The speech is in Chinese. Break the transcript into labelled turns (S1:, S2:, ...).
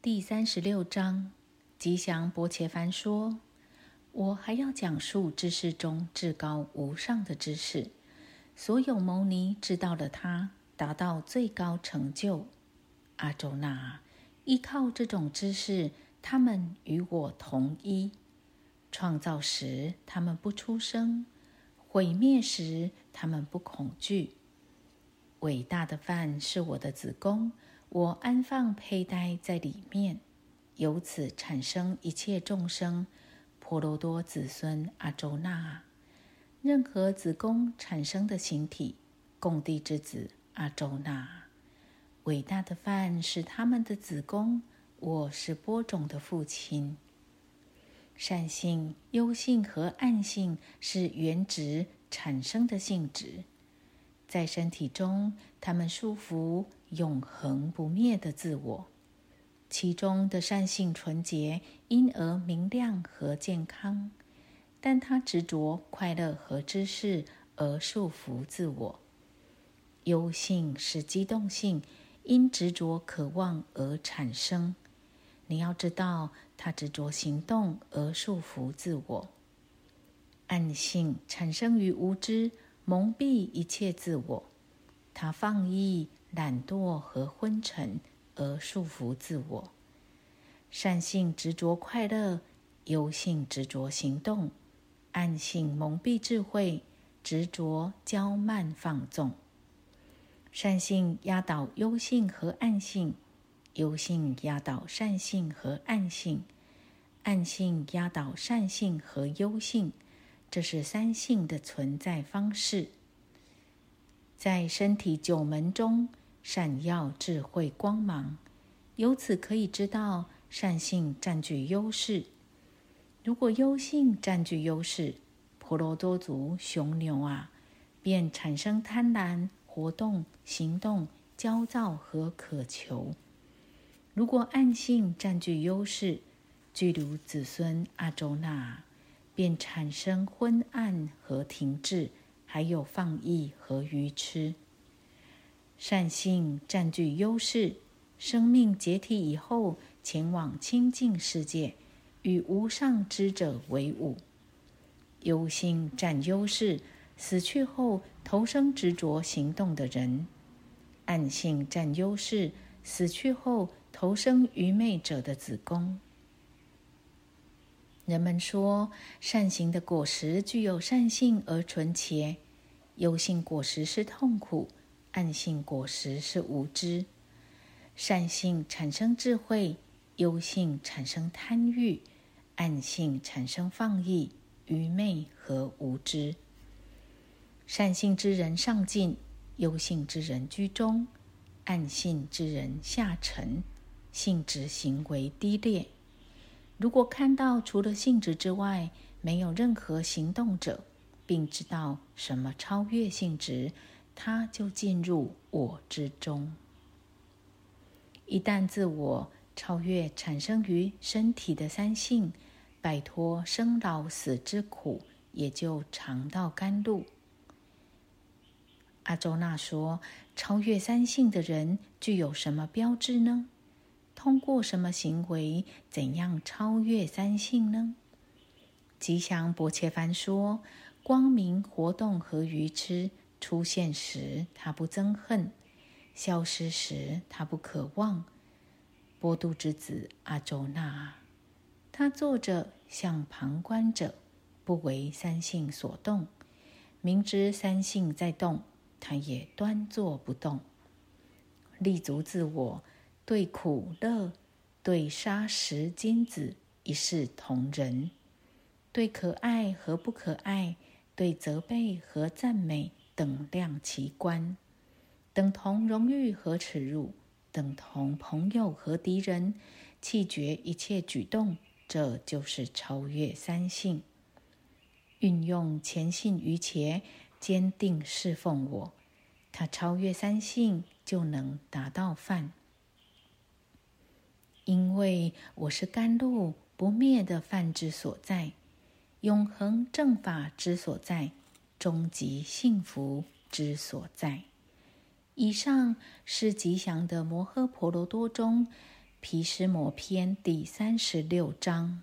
S1: 第三十六章，吉祥伯切凡说：“我还要讲述知识中至高无上的知识。所有牟尼知道了它，达到最高成就。阿周那依靠这种知识，他们与我同一。创造时，他们不出声；毁灭时，他们不恐惧。伟大的饭是我的子宫。”我安放佩戴在里面，由此产生一切众生，婆罗多子孙阿周那。任何子宫产生的形体，供地之子阿周那。伟大的饭是他们的子宫，我是播种的父亲。善性、优性和暗性是原质产生的性质。在身体中，他们束缚永恒不灭的自我。其中的善性纯洁，因而明亮和健康；但他执着快乐和知识，而束缚自我。忧性是机动性，因执着渴望而产生。你要知道，他执着行动而束缚自我。暗性产生于无知。蒙蔽一切自我，他放逸、懒惰和昏沉，而束缚自我。善性执着快乐，忧性执着行动，暗性蒙蔽智慧，执着骄慢放纵。善性压倒忧性和暗性，忧性压倒善性和暗性，暗性压倒善性和忧性。这是三性的存在方式，在身体九门中闪耀智慧光芒，由此可以知道善性占据优势。如果优性占据优势，婆罗多族雄牛啊，便产生贪婪、活动、行动、焦躁和渴求；如果暗性占据优势，具如子孙阿周那。便产生昏暗和停滞，还有放逸和愚痴。善性占据优势，生命解体以后，前往清净世界，与无上知者为伍。忧性占优势，死去后投生执着行动的人。暗性占优势，死去后投生愚昧者的子宫。人们说，善行的果实具有善性而纯洁；忧性果实是痛苦，暗性果实是无知。善性产生智慧，忧性产生贪欲，暗性产生放逸、愚昧和无知。善性之人上进，忧性之人居中，暗性之人下沉，性质行为低劣。如果看到除了性质之外没有任何行动者，并知道什么超越性质，他就进入我之中。一旦自我超越产生于身体的三性，摆脱生老死之苦，也就尝到甘露。阿周那说：“超越三性的人具有什么标志呢？”通过什么行为，怎样超越三性呢？吉祥伯切凡说：光明活动和愚痴出现时，他不憎恨；消失时，他不渴望。波度之子阿周那，他坐着像旁观者，不为三性所动。明知三性在动，他也端坐不动，立足自我。对苦乐，对杀食金子一视同仁；对可爱和不可爱，对责备和赞美等量齐观，等同荣誉和耻辱，等同朋友和敌人，弃绝一切举动，这就是超越三性。运用前信于前，坚定侍奉我，他超越三性，就能达到犯。因为我是甘露不灭的饭之所在，永恒正法之所在，终极幸福之所在。以上是吉祥的摩诃婆罗多中毗湿摩篇第三十六章。